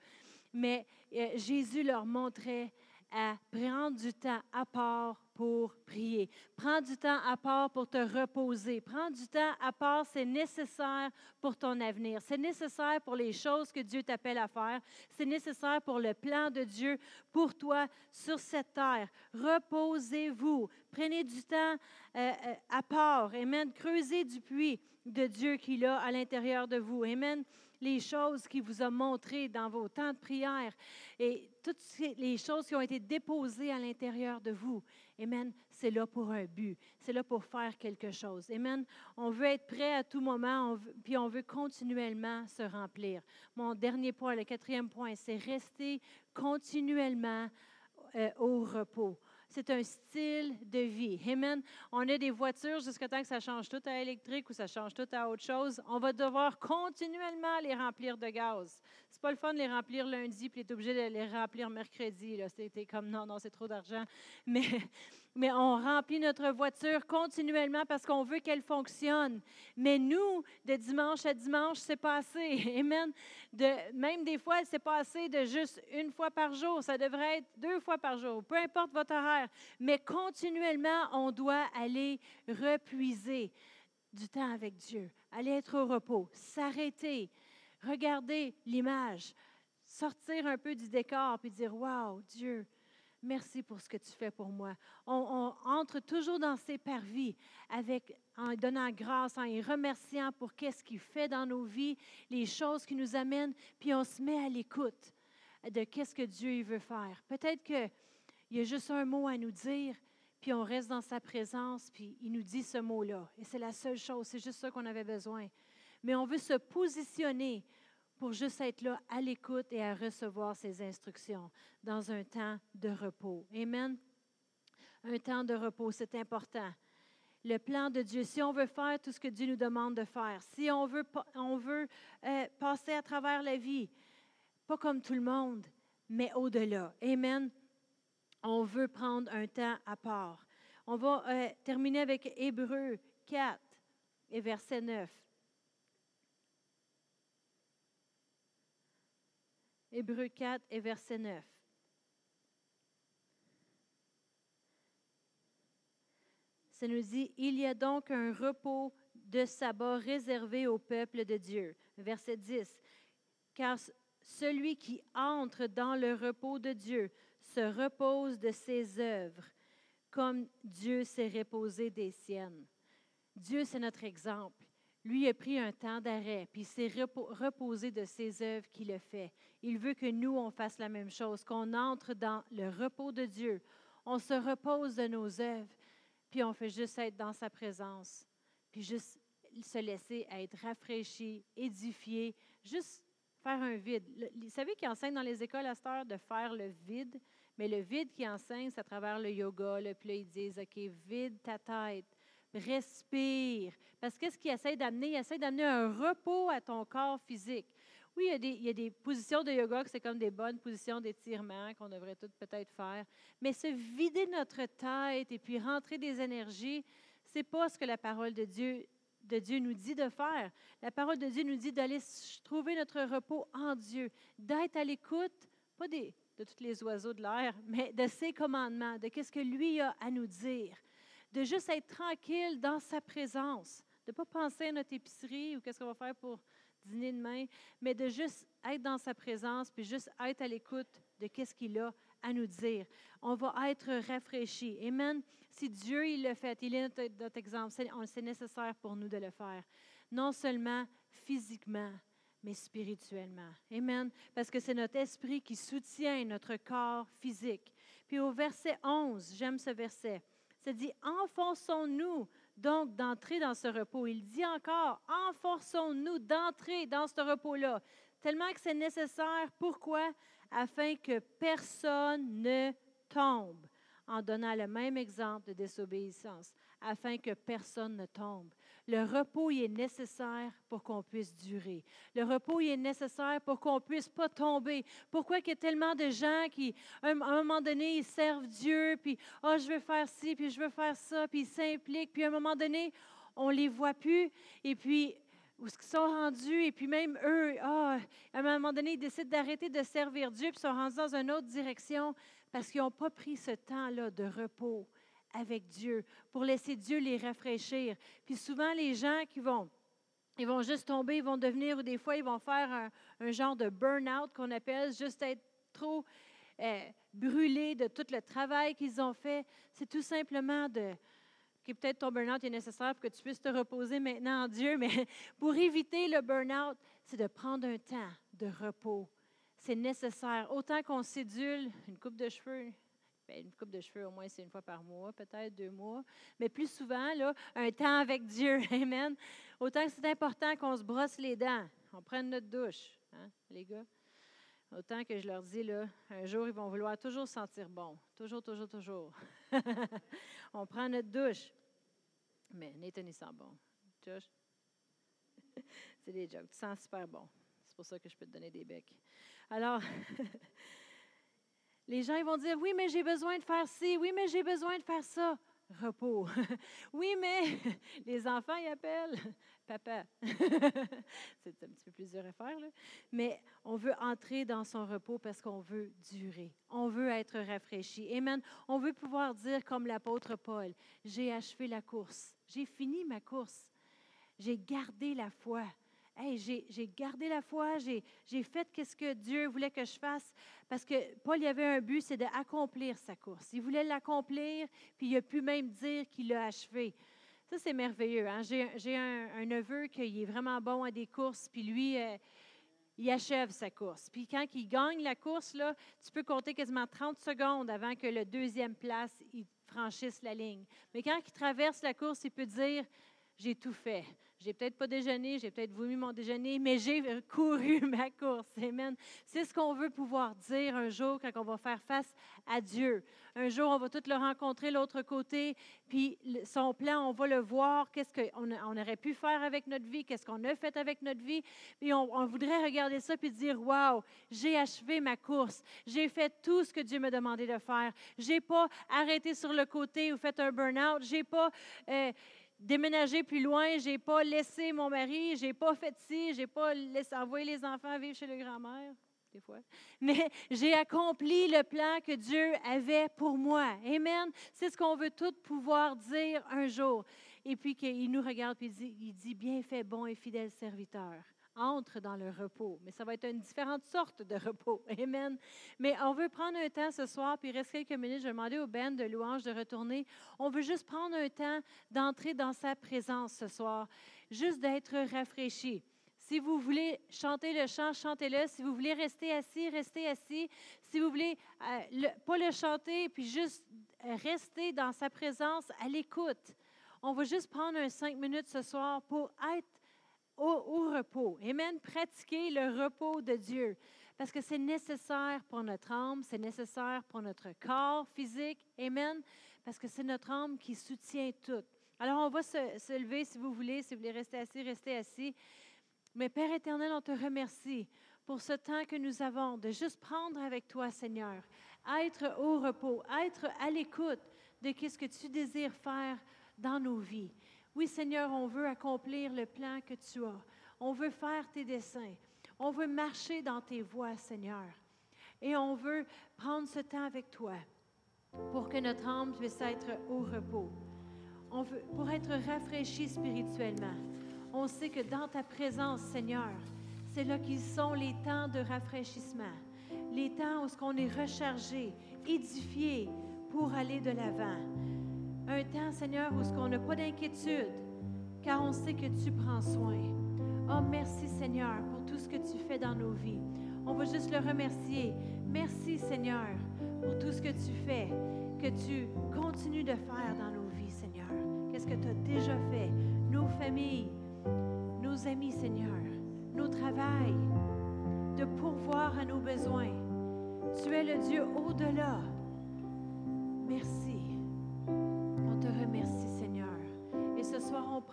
mais euh, Jésus leur montrait à prendre du temps à part pour prier. Prends du temps à part pour te reposer. Prends du temps à part, c'est nécessaire pour ton avenir. C'est nécessaire pour les choses que Dieu t'appelle à faire. C'est nécessaire pour le plan de Dieu pour toi sur cette terre. Reposez-vous. Prenez du temps euh, euh, à part. Amen. Creusez du puits de Dieu qu'il a à l'intérieur de vous. Amen les choses qu'il vous a montrées dans vos temps de prière et toutes les choses qui ont été déposées à l'intérieur de vous. Amen. C'est là pour un but. C'est là pour faire quelque chose. Amen. On veut être prêt à tout moment, puis on veut continuellement se remplir. Mon dernier point, le quatrième point, c'est rester continuellement euh, au repos c'est un style de vie. On a des voitures jusqu'à temps que ça change tout à électrique ou ça change tout à autre chose. On va devoir continuellement les remplir de gaz. C'est pas le fun de les remplir lundi puis être obligé de les remplir mercredi. C'était comme non, non, c'est trop d'argent. Mais mais on remplit notre voiture continuellement parce qu'on veut qu'elle fonctionne. Mais nous, de dimanche à dimanche, c'est pas assez. (laughs) Amen. Même des fois, c'est pas assez de juste une fois par jour. Ça devrait être deux fois par jour, peu importe votre horaire. Mais continuellement, on doit aller repuiser du temps avec Dieu, aller être au repos, s'arrêter, regarder l'image, sortir un peu du décor puis dire Waouh, Dieu, Merci pour ce que tu fais pour moi. On, entre toujours dans ses parvis avec, en donnant grâce, en y remerciant pour qu'est-ce qu'il fait dans nos vies, les choses qui nous amènent, puis on se met à l'écoute de qu'est-ce que Dieu veut faire. Peut-être qu'il y a juste un mot à nous dire, puis on reste dans sa présence, puis il nous dit ce mot-là. Et c'est la seule chose, c'est juste ça qu'on avait besoin. Mais on veut se positionner pour juste être là à l'écoute et à recevoir ses instructions dans un temps de repos. Amen. Un temps de repos, c'est important. Le plan de Dieu, si on veut faire tout ce que Dieu nous demande de faire, si on veut, on veut euh, passer à travers la vie, pas comme tout le monde, mais au-delà. Amen. On veut prendre un temps à part. On va euh, terminer avec Hébreu 4 et verset 9. Hébreu 4 et verset 9. Ça nous dit, il y a donc un repos de sabbat réservé au peuple de Dieu. Verset 10. Car celui qui entre dans le repos de Dieu se repose de ses œuvres, comme Dieu s'est reposé des siennes. Dieu, c'est notre exemple. Lui a pris un temps d'arrêt, puis s'est reposé de ses œuvres qu'il a fait. Il veut que nous, on fasse la même chose, qu'on entre dans le repos de Dieu. On se repose de nos œuvres, puis on fait juste être dans sa présence, puis juste se laisser être rafraîchi, édifié, juste faire un vide. vous savez qu'ils enseignent dans les écoles à cette heure de faire le vide, mais le vide qui enseigne, c'est à travers le yoga. puis là, ils disent, OK, vide ta tête respire. Parce qu'est-ce qu'il essaie d'amener? Il essaie d'amener un repos à ton corps physique. Oui, il y a des, il y a des positions de yoga que c'est comme des bonnes positions d'étirement qu'on devrait toutes peut-être faire. Mais se vider notre tête et puis rentrer des énergies, c'est pas ce que la parole de Dieu, de Dieu nous dit de faire. La parole de Dieu nous dit d'aller trouver notre repos en Dieu, d'être à l'écoute, pas des, de tous les oiseaux de l'air, (laughs) mais de ses commandements, de qu'est-ce que lui a à nous dire, de juste être tranquille dans sa présence, de ne pas penser à notre épicerie ou qu'est-ce qu'on va faire pour dîner demain, mais de juste être dans sa présence, puis juste être à l'écoute de qu'est-ce qu'il a à nous dire. On va être rafraîchi. Amen. Si Dieu il le fait, il est notre, notre exemple, c'est nécessaire pour nous de le faire. Non seulement physiquement, mais spirituellement. Amen. Parce que c'est notre esprit qui soutient notre corps physique. Puis au verset 11, j'aime ce verset. Ça dit, enfonçons-nous donc d'entrer dans ce repos. Il dit encore, enfonçons-nous d'entrer dans ce repos-là, tellement que c'est nécessaire. Pourquoi? Afin que personne ne tombe en donnant le même exemple de désobéissance, afin que personne ne tombe. Le repos il est nécessaire pour qu'on puisse durer. Le repos il est nécessaire pour qu'on puisse pas tomber. Pourquoi il y a tellement de gens qui, à un moment donné, ils servent Dieu, puis oh, je veux faire ci, puis je veux faire ça, puis ils s'impliquent, puis à un moment donné, on les voit plus, et puis où ce qu'ils sont rendus, et puis même eux, ah, à un moment donné, ils décident d'arrêter de servir Dieu, puis sont rendus dans une autre direction parce qu'ils n'ont pas pris ce temps-là de repos avec Dieu pour laisser Dieu les rafraîchir. Puis souvent, les gens qui vont, ils vont juste tomber, ils vont devenir, ou des fois, ils vont faire un, genre de burn-out qu'on appelle, juste être trop euh, brûlés de tout le travail qu'ils ont fait. C'est tout simplement de, que peut-être ton burn-out est nécessaire pour que tu puisses te reposer maintenant en Dieu, mais (laughs) pour éviter le burn-out, c'est de prendre un temps de repos. C'est nécessaire. Autant qu'on sédule une coupe de cheveux, ben, une coupe de cheveux, au moins, c'est une fois par mois, peut-être deux mois. Mais plus souvent, là, un temps avec Dieu. (laughs) Amen. Autant que c'est important qu'on se brosse les dents, on prenne notre douche, hein, les gars. Autant que je leur dis, là, un jour, ils vont vouloir toujours sentir bon. Toujours, toujours, toujours. (laughs) on prend notre douche. Mais Nathan, il sent bon. Josh? (laughs) c'est des jokes. Tu sens super bon. C'est pour ça que je peux te donner des becs. Alors, les gens ils vont dire, oui, mais j'ai besoin de faire ci, oui, mais j'ai besoin de faire ça. Repos. (laughs) oui, mais (laughs) les enfants, ils appellent (laughs) papa. C'est un petit peu plus dur à faire, là. mais on veut entrer dans son repos parce qu'on veut durer. On veut être rafraîchi. Amen. On veut pouvoir dire comme l'apôtre Paul, j'ai achevé la course, j'ai fini ma course, j'ai gardé la foi j'ai gardé la foi, j'ai fait ce que Dieu voulait que je fasse. Parce que Paul il avait un but, c'est d'accomplir sa course. Il voulait l'accomplir, puis il a pu même dire qu'il l'a achevé. Ça, c'est merveilleux. Hein? J'ai un, neveu qui est vraiment bon à des courses, puis lui, euh, il achève sa course. Puis quand il gagne la course, là, tu peux compter quasiment 30 secondes avant que le deuxième place il franchisse la ligne. Mais quand il traverse la course, il peut dire j'ai tout fait. J'ai peut-être pas déjeuné, j'ai peut-être vomi mon déjeuner, mais j'ai couru (laughs) ma course. Amen. C'est ce qu'on veut pouvoir dire un jour quand on va faire face à Dieu. Un jour, on va tous le rencontrer l'autre côté, puis son plan, on va le voir. Qu'est-ce qu'on on aurait pu faire avec notre vie? Qu'est-ce qu'on a fait avec notre vie? Puis on, voudrait regarder ça puis dire, wow, j'ai achevé ma course. J'ai fait tout ce que Dieu m'a demandé de faire. J'ai pas arrêté sur le côté ou fait un burn-out. J'ai pas euh, déménager plus loin, j'ai pas laissé mon mari, j'ai pas fait ci, j'ai pas laissé, envoyé les enfants vivre chez le grand-mère, des fois. Mais j'ai accompli le plan que Dieu avait pour moi. Amen. C'est ce qu'on veut tout pouvoir dire un jour. Et puis qu'il nous regarde et il dit, il dit, bien fait, bon et fidèle serviteur entre dans le repos. Mais ça va être une différente sorte de repos. (laughs) Amen. Mais on veut prendre un temps ce soir, puis il reste quelques minutes. Je vais demander au Ben de louange de retourner. On veut juste prendre un temps d'entrer dans sa présence ce soir, juste d'être rafraîchi. Si vous voulez chanter le chant, chantez-le. Si vous voulez rester assis, restez assis. Si vous voulez euh, pas le chanter, puis juste rester dans sa présence, à l'écoute. On va juste prendre un cinq minutes ce soir pour être au, repos. Amen. Pratiquer le repos de Dieu. Parce que c'est nécessaire pour notre âme, c'est nécessaire pour notre corps physique. Amen. Parce que c'est notre âme qui soutient tout. Alors, on va se, se, lever si vous voulez. Si vous voulez rester assis, restez assis. Mais Père éternel, on te remercie pour ce temps que nous avons de juste prendre avec toi, Seigneur, être au repos, être à l'écoute de ce que tu désires faire dans nos vies. Oui, Seigneur, on veut accomplir le plan que tu as. On veut faire tes desseins. On veut marcher dans tes voies, Seigneur. Et on veut prendre ce temps avec toi pour que notre âme puisse être au repos. On veut, pour être rafraîchi spirituellement. On sait que dans ta présence, Seigneur, c'est là qu'ils sont les temps de rafraîchissement, les temps où on est rechargé, édifié pour aller de l'avant. Un temps, Seigneur, où on n'a pas d'inquiétude, car on sait que tu prends soin. Oh, merci, Seigneur, pour tout ce que tu fais dans nos vies. On va juste le remercier. Merci, Seigneur, pour tout ce que tu fais, que tu continues de faire dans nos vies, Seigneur. Qu'est-ce que tu as déjà fait? Nos familles, nos amis, Seigneur, nos travails, de pourvoir à nos besoins. Tu es le Dieu au-delà. Merci.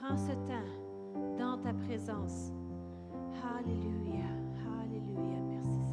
Soir, on prend ce temps dans ta présence. Alléluia. Alléluia. Merci,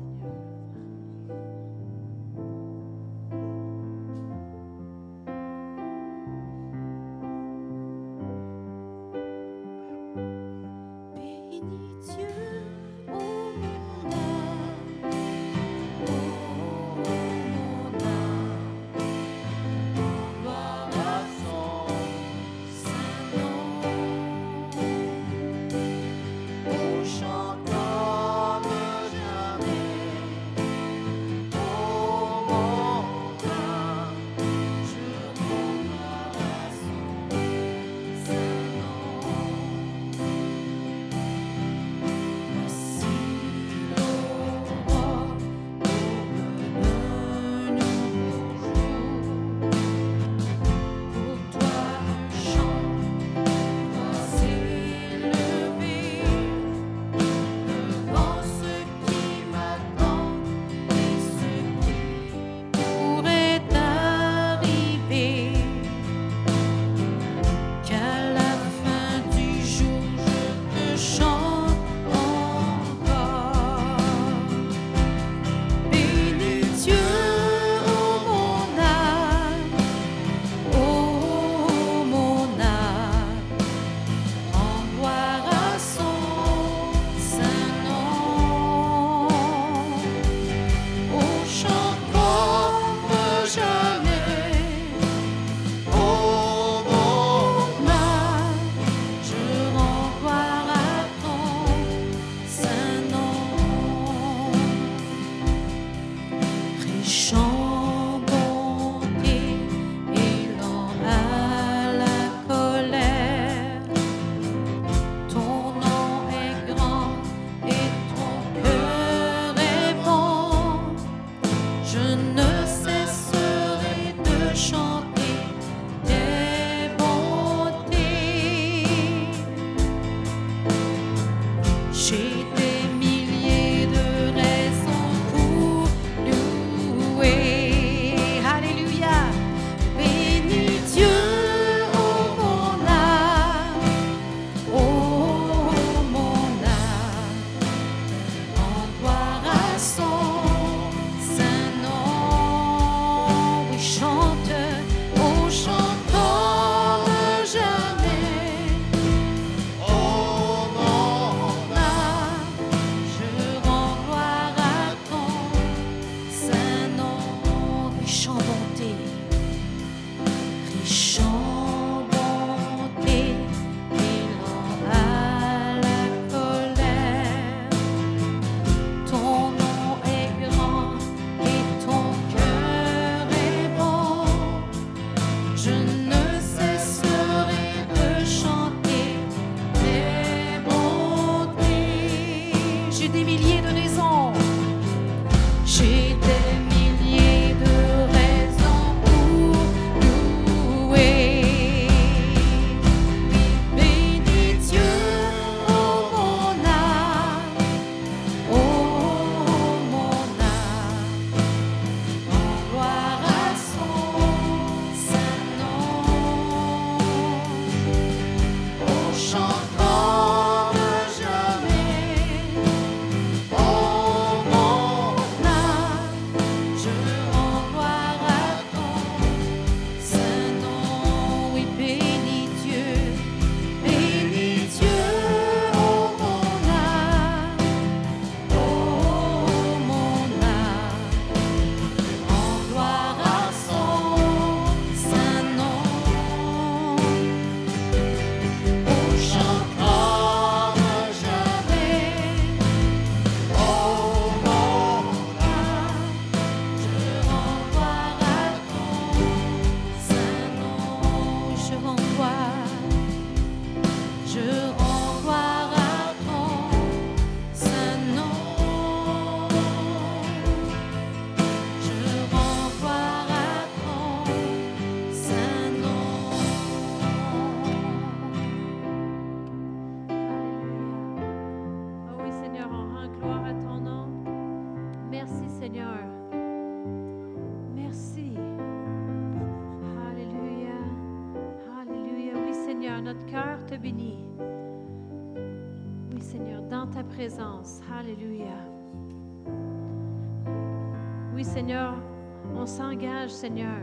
on s'engage, Seigneur,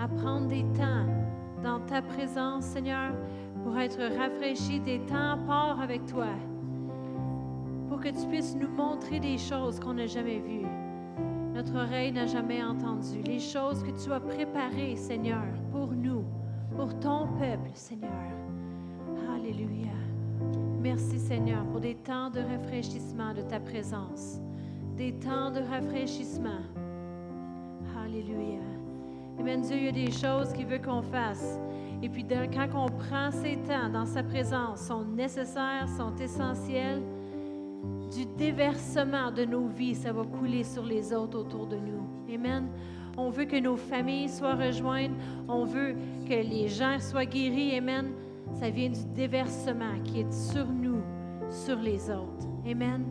à prendre des temps dans ta présence, Seigneur, pour être rafraîchi des temps forts avec toi, pour que tu puisses nous montrer des choses qu'on n'a jamais vues, notre oreille n'a jamais entendues, les choses que tu as préparées, Seigneur, pour nous, pour ton peuple, Seigneur. Alléluia. Merci, Seigneur, pour des temps de rafraîchissement de ta présence, des temps de rafraîchissement. Alléluia. Amen. Dieu, il y a des choses qu'il veut qu'on fasse. Et puis, quand on prend ces temps dans sa présence, sont nécessaires, sont essentiels. Du déversement de nos vies, ça va couler sur les autres autour de nous. Amen. On veut que nos familles soient rejointes. On veut que les gens soient guéris. Amen. Ça vient du déversement qui est sur nous, sur les autres. Amen.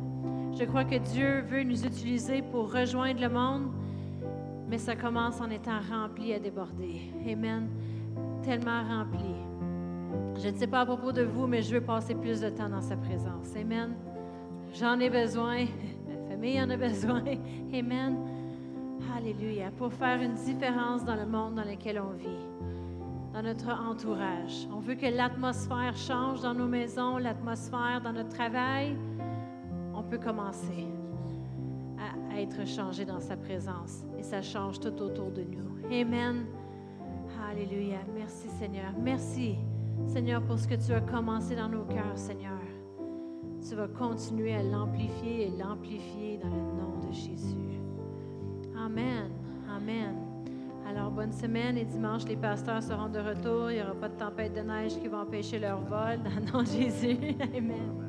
Je crois que Dieu veut nous utiliser pour rejoindre le monde, mais ça commence en étant rempli à déborder. Amen. Tellement rempli. Je ne sais pas à propos de vous, mais je veux passer plus de temps dans sa présence. Amen. J'en ai besoin. (laughs) Ma famille en a besoin. (laughs) Amen. Alléluia. Pour faire une différence dans le monde dans lequel on vit, dans notre entourage. On veut que l'atmosphère change dans nos maisons, l'atmosphère dans notre travail. On peut commencer à, être changé dans sa présence et ça change tout autour de nous. Amen. Alléluia. Merci Seigneur. Merci Seigneur pour ce que tu as commencé dans nos cœurs, Seigneur. Tu vas continuer à l'amplifier et l'amplifier dans le nom de Jésus. Amen. Amen. Alors, bonne semaine et dimanche, les pasteurs seront de retour. Il n'y aura pas de tempête de neige qui va empêcher leur vol. Dans le nom de Jésus. (laughs) Amen.